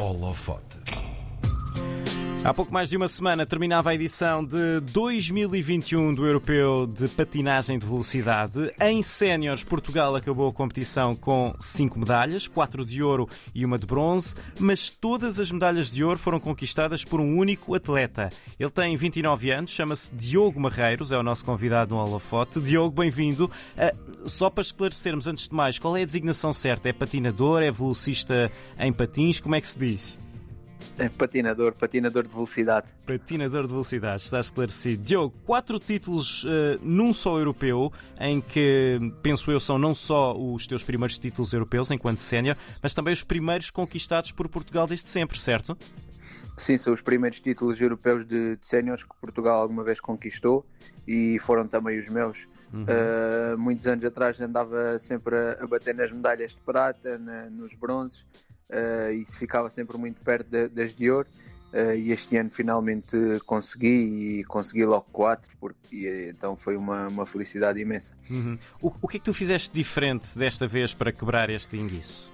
Holofote. Há pouco mais de uma semana terminava a edição de 2021 do Europeu de Patinagem de Velocidade. Em séniores, Portugal acabou a competição com cinco medalhas, quatro de ouro e uma de bronze, mas todas as medalhas de ouro foram conquistadas por um único atleta. Ele tem 29 anos, chama-se Diogo Marreiros, é o nosso convidado no Holofote. Diogo, bem-vindo. Uh, só para esclarecermos, antes de mais, qual é a designação certa? É patinador? É velocista em patins? Como é que se diz? É patinador, patinador de velocidade. Patinador de velocidade, está esclarecido. Diogo, quatro títulos uh, num só europeu, em que, penso eu, são não só os teus primeiros títulos europeus enquanto sénior, mas também os primeiros conquistados por Portugal desde sempre, certo? Sim, são os primeiros títulos europeus de, de séniores que Portugal alguma vez conquistou e foram também os meus. Uhum. Uh, muitos anos atrás andava sempre a, a bater nas medalhas de prata, na, nos bronzes uh, e se ficava sempre muito perto de, das de ouro. Uh, e este ano finalmente consegui e consegui logo quatro, porque então foi uma, uma felicidade imensa. Uhum. O, o que é que tu fizeste diferente desta vez para quebrar este índice?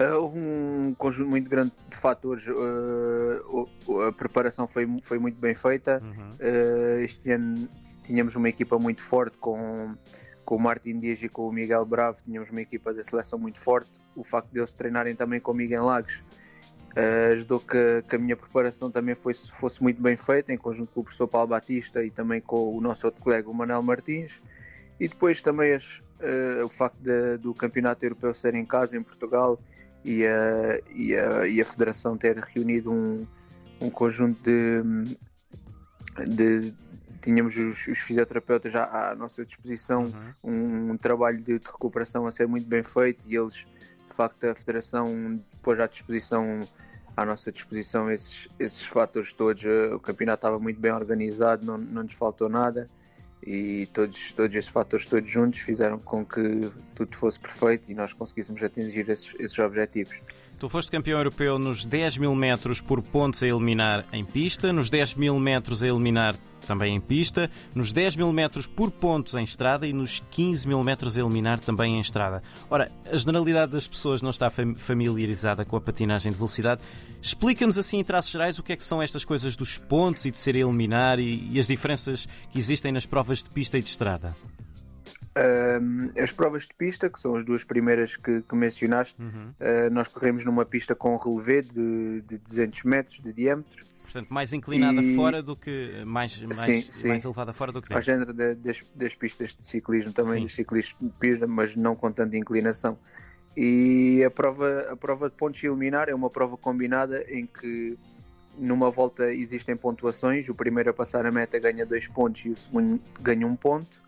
Uh, houve um conjunto muito grande de fatores. Uh, a preparação foi, foi muito bem feita. Uhum. Uh, este ano tínhamos uma equipa muito forte com com o Martin Dias e com o Miguel Bravo tínhamos uma equipa da seleção muito forte. O facto de eles treinarem também com o Miguel Lagos uh, ajudou que, que, a minha preparação também fosse, fosse muito bem feita, em conjunto com o professor Paulo Batista e também com o nosso outro colega, o Manuel Martins. E depois também as, uh, o facto de, do Campeonato Europeu ser em casa, em Portugal, e a, e a, e a Federação ter reunido um, um conjunto de, de, tínhamos os, os fisioterapeutas à, à, nossa disposição, uhum. um, um, trabalho de, de, recuperação a ser muito bem feito e eles, de facto, a Federação pôs à disposição, à nossa disposição esses, esses fatores todos. O campeonato estava muito bem organizado, não, não nos faltou nada e todos, todos esses fatores todos juntos fizeram com que tudo fosse perfeito e nós conseguíssemos atingir esses, esses objetivos. Tu foste campeão europeu nos 10 mil metros por pontos a eliminar em pista, nos 10 mil metros a eliminar também em pista, nos 10 mil metros por pontos em estrada e nos 15 mil metros a eliminar também em estrada. Ora, a generalidade das pessoas não está familiarizada com a patinagem de velocidade. Explica-nos assim em traços gerais o que é que são estas coisas dos pontos e de ser a eliminar e, e as diferenças que existem nas provas de pista e de estrada. Uh, as provas de pista, que são as duas primeiras que, que mencionaste, uhum. uh, nós corremos numa pista com relevé de, de 200 metros de diâmetro. Portanto, mais inclinada e... fora do que. Mais, mais, sim, mais elevada fora do que dentro. Ao género de, das, das, pistas de ciclismo, também sim. dos ciclistas de pista, mas não com tanta inclinação. E a prova, a prova de pontos eliminar é uma prova combinada em que numa volta existem pontuações. O primeiro a passar a meta ganha dois pontos e o segundo ganha um ponto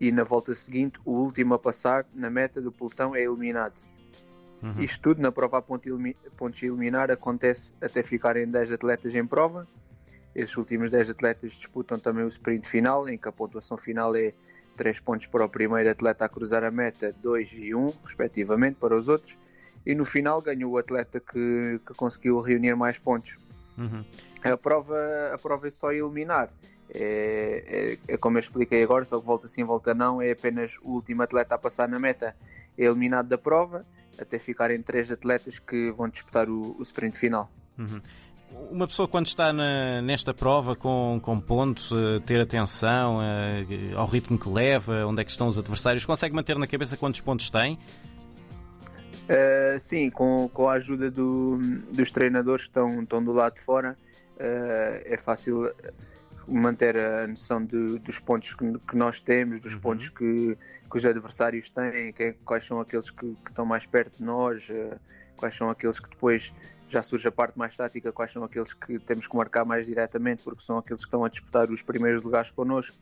e na volta seguinte o último a passar na meta do pelotão é eliminado. Uhum. Isto tudo na prova a pontos eliminar acontece até ficarem 10 atletas em prova. Esses últimos 10 atletas disputam também o sprint final, em que a pontuação final é 3 pontos para o primeiro atleta a cruzar a meta, 2 e 1, respectivamente, para os outros. E no final ganha o atleta que, que conseguiu reunir mais pontos. Uhum. A, prova, a prova é só eliminar. É, é, é, como eu expliquei agora, só que volta sim, volta não, é apenas o último atleta a passar na meta é eliminado da prova, até ficarem três atletas que vão disputar o, o sprint final. Uhum. Uma pessoa quando está na, nesta prova com, com pontos, uh, ter atenção uh, ao ritmo que leva, onde é que estão os adversários, consegue manter na cabeça quantos pontos tem? Uh, sim, com, com a ajuda do, dos treinadores que estão, estão do lado de fora, é fácil manter a noção de, dos pontos que, que, nós temos, dos uhum. pontos que, que, os adversários têm, que, quais são aqueles que, que, estão mais perto de nós, uh, quais são aqueles que depois já surge a parte mais tática, quais são aqueles que temos que marcar mais diretamente, porque são aqueles que estão a disputar os primeiros lugares connosco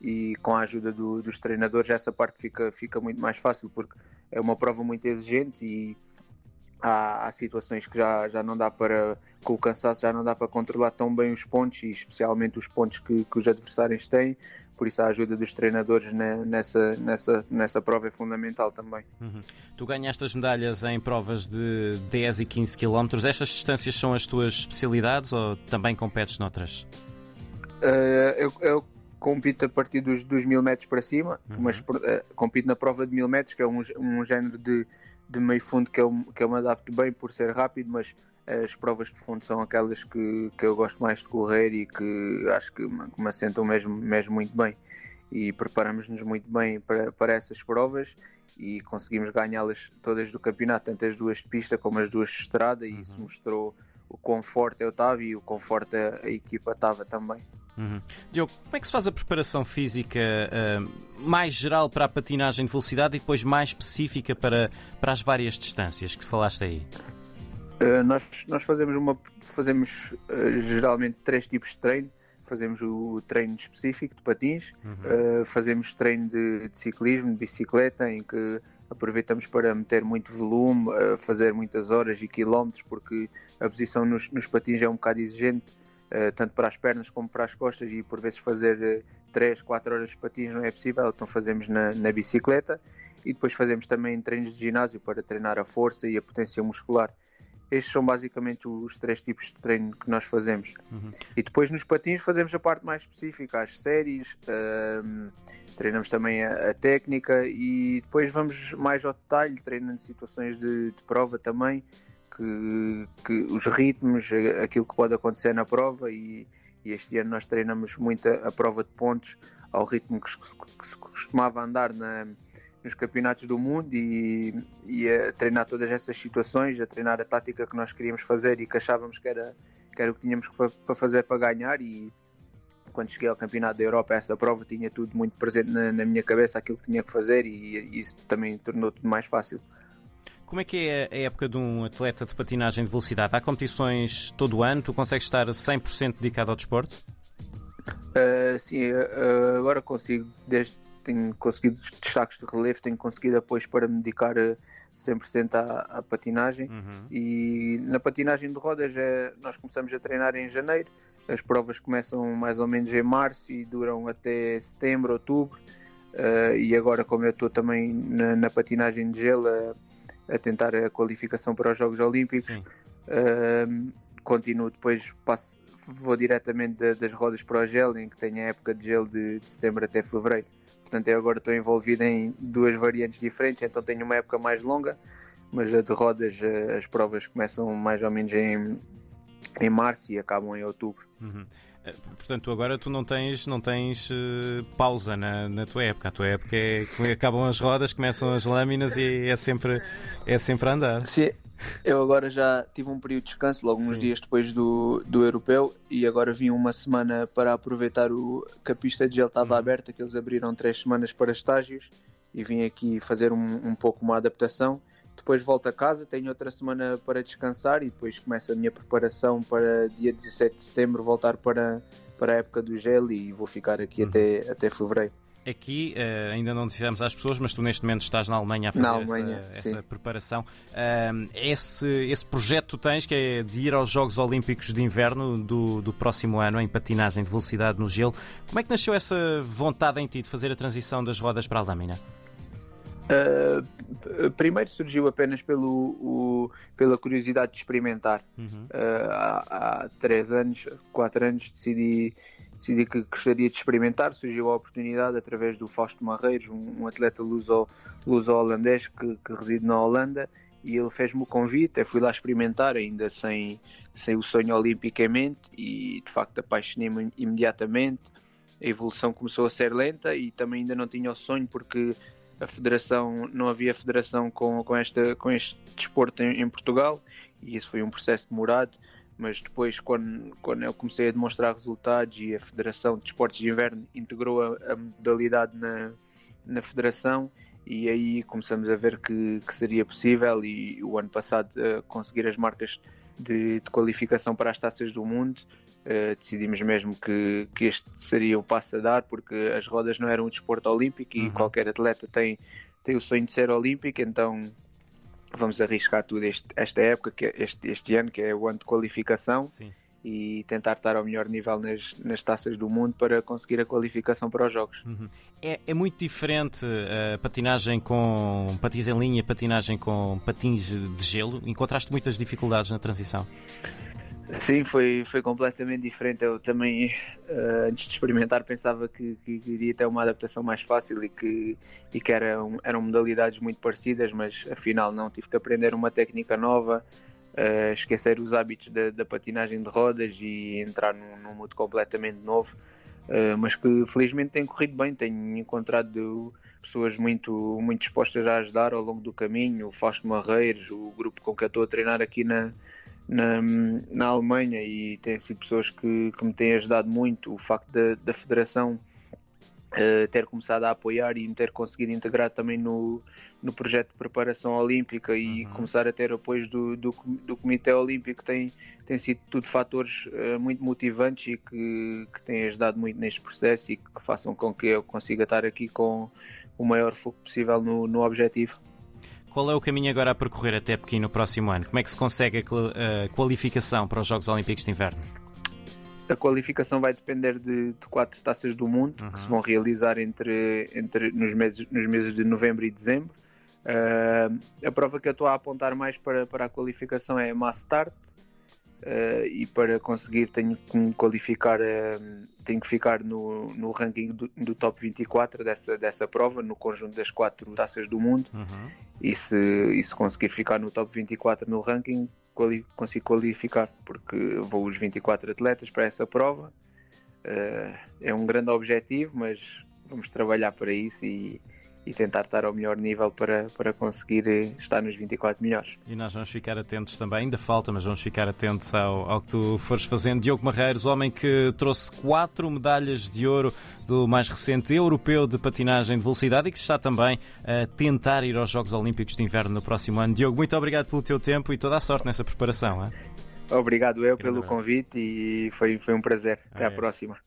e com a ajuda do, dos treinadores essa parte fica, fica muito mais fácil, porque é uma prova muito exigente e há, há, situações que já, já não dá para, com o cansaço, já não dá para controlar tão bem os pontos e especialmente os pontos que, que os adversários têm. Por isso, a ajuda dos treinadores nessa, nessa, nessa prova é fundamental também. Uhum. Tu ganhaste as medalhas em provas de 10 e 15 km. Estas distâncias são as tuas especialidades ou também competes noutras? Uh, eu, eu compito a partir dos, dos mil metros para cima, uhum. mas uh, compito na prova de mil metros, que é um, um género de, de meio fundo que eu, que eu me adapto bem por ser rápido, mas as provas de fundo são aquelas que, que eu gosto mais de correr e que acho que me, que me assentam mesmo, mesmo muito bem. E preparamos-nos muito bem para, para essas provas e conseguimos ganhá-las todas do campeonato, tanto as duas de pista como as duas de estrada, e isso uhum. mostrou o forte eu estava e o forte a, a equipa estava também. Uhum. Diogo, como é que se faz a preparação física uh, mais geral para a patinagem de velocidade e depois mais específica para, para as várias distâncias que falaste aí? Uh, nós, nós fazemos, uma, fazemos uh, geralmente três tipos de treino. Fazemos o treino específico de patins, uhum. fazemos treino de, de, ciclismo, de bicicleta, em que aproveitamos para meter muito volume, fazer muitas horas e quilómetros, porque a posição nos, nos patins é um bocado exigente tanto para as pernas como para as costas, e por vezes fazer uh, 3, 4 horas de patins não é possível, então fazemos na, na bicicleta e depois fazemos também treinos de ginásio para treinar a força e a potência muscular. Estes são basicamente os três tipos de treino que nós fazemos. Uhum. E depois nos patins fazemos a parte mais específica, as séries, uh, treinamos também a, a, técnica e depois vamos mais ao detalhe, treinando situações de, de prova também que, que os ritmos, aquilo que pode acontecer na prova e, e este ano nós treinamos muito a, a, prova de pontos ao ritmo que, que se costumava andar na, nos campeonatos do mundo e, e, a treinar todas essas situações, a treinar a tática que nós queríamos fazer e que achávamos que era, que era o que tínhamos para fazer para ganhar e quando cheguei ao campeonato da Europa essa prova tinha tudo muito presente na, na minha cabeça aquilo que tinha que fazer e, e isso também tornou tudo mais fácil. Como é que é a época de um atleta de patinagem de velocidade? Há competições todo o ano? Tu consegues estar 100% dedicado ao desporto? Uh, sim, uh, agora consigo, desde tenho conseguido destaques de relevo, tenho conseguido apoios para me dedicar 100% à, à patinagem. Uhum. E na patinagem de rodas é, nós começamos a treinar em janeiro, as provas começam mais ou menos em março e duram até setembro, outubro. Uh, e agora, como eu estou também na, na patinagem de gelo, a tentar a qualificação para os Jogos Olímpicos. Uh, continuo depois, passo, vou diretamente de, das rodas para o gel, em que tenho a época de gelo de, de setembro até fevereiro. Portanto, eu agora estou envolvido em duas variantes diferentes, então tenho uma época mais longa, mas a de rodas, as provas começam mais ou menos em, em março e acabam em outubro. Uhum. Eh, portanto, agora tu não tens, não tens uh, pausa na, na tua época. A tua época é que acabam as rodas, começam as lâminas e é sempre, é sempre a andar. Sim, eu agora já tive um período de descanso, logo Sim. uns dias depois do, do europeu, e agora vim uma semana para aproveitar o, que a pista de gel estava uhum. aberta, que eles abriram três semanas para estágios, e vim aqui fazer um, um pouco uma adaptação depois volto a casa, tenho outra semana para descansar e depois começa a minha preparação para dia 17 de setembro voltar para, para a época do gel e vou ficar aqui uhum. até, até fevereiro. Aqui uh, ainda não dissemos às pessoas, mas tu neste momento estás na Alemanha a fazer Alemanha, essa, essa, preparação. Uh, esse, esse projeto que tu tens, que é de ir aos Jogos Olímpicos de Inverno do, do próximo ano em patinagem de velocidade no gelo, como é que nasceu essa vontade em ti de fazer a transição das rodas para a lâmina? Uh, primeiro surgiu apenas pelo, o, pela curiosidade de experimentar. Uhum. Uh, há, há três anos, quatro anos, decidi, decidi que gostaria de experimentar. Surgiu a oportunidade através do Fausto Marreiros, um, um atleta luso-holandês que, que reside na Holanda, e ele fez-me o convite. Eu fui lá experimentar, ainda sem, sem o sonho olímpico em mente, e de facto apaixonei-me imediatamente. A evolução começou a ser lenta e também ainda não tinha o sonho porque a federação, não havia federação com, com, esta, com este desporto em, em, Portugal e isso foi um processo demorado, mas depois quando, quando eu comecei a demonstrar resultados e a Federação de Desportos de Inverno integrou a, a modalidade na, na federação e aí começamos a ver que, que seria possível e o ano passado uh, conseguir as marcas de, de, qualificação para as taças do mundo uh, decidimos mesmo que, que este seria o passo a dar, porque as rodas não eram um desporto olímpico e uhum. qualquer atleta tem, tem o sonho de ser olímpico, então vamos arriscar tudo este, esta época, que é este, este ano, que é o ano de qualificação. Sim e tentar estar ao melhor nível nas, nas taças do mundo para conseguir a qualificação para os Jogos. Uhum. É, é, muito diferente a patinagem com patins em linha, patinagem com patins de gelo? Encontraste muitas dificuldades na transição? Sim, foi, foi completamente diferente. Eu também, uh, antes de experimentar, pensava que, que, iria ter uma adaptação mais fácil e que, e que eram, eram modalidades muito parecidas, mas afinal não. Tive que aprender uma técnica nova, uh, esquecer os hábitos da, patinagem de rodas e entrar num, num mundo completamente novo. Uh, mas que felizmente tem corrido bem, tenho encontrado pessoas muito, muito dispostas a ajudar ao longo do caminho, o Fausto Marreiros, o grupo com que eu estou a treinar aqui na, na, na Alemanha e tem sido pessoas que, que me têm ajudado muito, o facto da, da Federação Uh, ter começado a apoiar e me ter conseguido integrar também no, no projeto de preparação olímpica e uhum. começar a ter apoios do, do, do, Comitê Olímpico tem, tem sido tudo fatores uh, muito motivantes e que, que têm ajudado muito neste processo e que façam com que eu consiga estar aqui com o maior foco possível no, no objetivo. Qual é o caminho agora a percorrer até Pequim no próximo ano? Como é que se consegue a qualificação para os Jogos Olímpicos de Inverno? A qualificação vai depender de, de quatro taças do mundo uhum. que se vão realizar entre, entre nos, meses, nos meses de novembro e dezembro. Uh, a prova que eu estou a apontar mais para, para a qualificação é a Mass Start uh, e para conseguir tenho que me qualificar, uh, tenho que ficar no, no ranking do, do, top 24 dessa, dessa prova, no conjunto das quatro taças do mundo. Uhum. E, se, e se conseguir ficar no top 24 no ranking, quali consigo qualificar, porque vou os 24 atletas para essa prova. Uh, é um grande objetivo, mas vamos trabalhar para isso e, e tentar estar ao melhor nível para, para conseguir eh, estar nos 24 melhores. E nós vamos ficar atentos também, ainda falta, mas vamos ficar atentos ao, ao que tu fores fazendo. Diogo Marreiros, homem que trouxe quatro medalhas de ouro do mais recente europeu de patinagem de velocidade e que está também a tentar ir aos Jogos Olímpicos de Inverno no próximo ano. Diogo, muito obrigado pelo teu tempo e toda a sorte nessa preparação. Hein? Obrigado eu pelo convite e foi, foi um prazer. Até à próxima.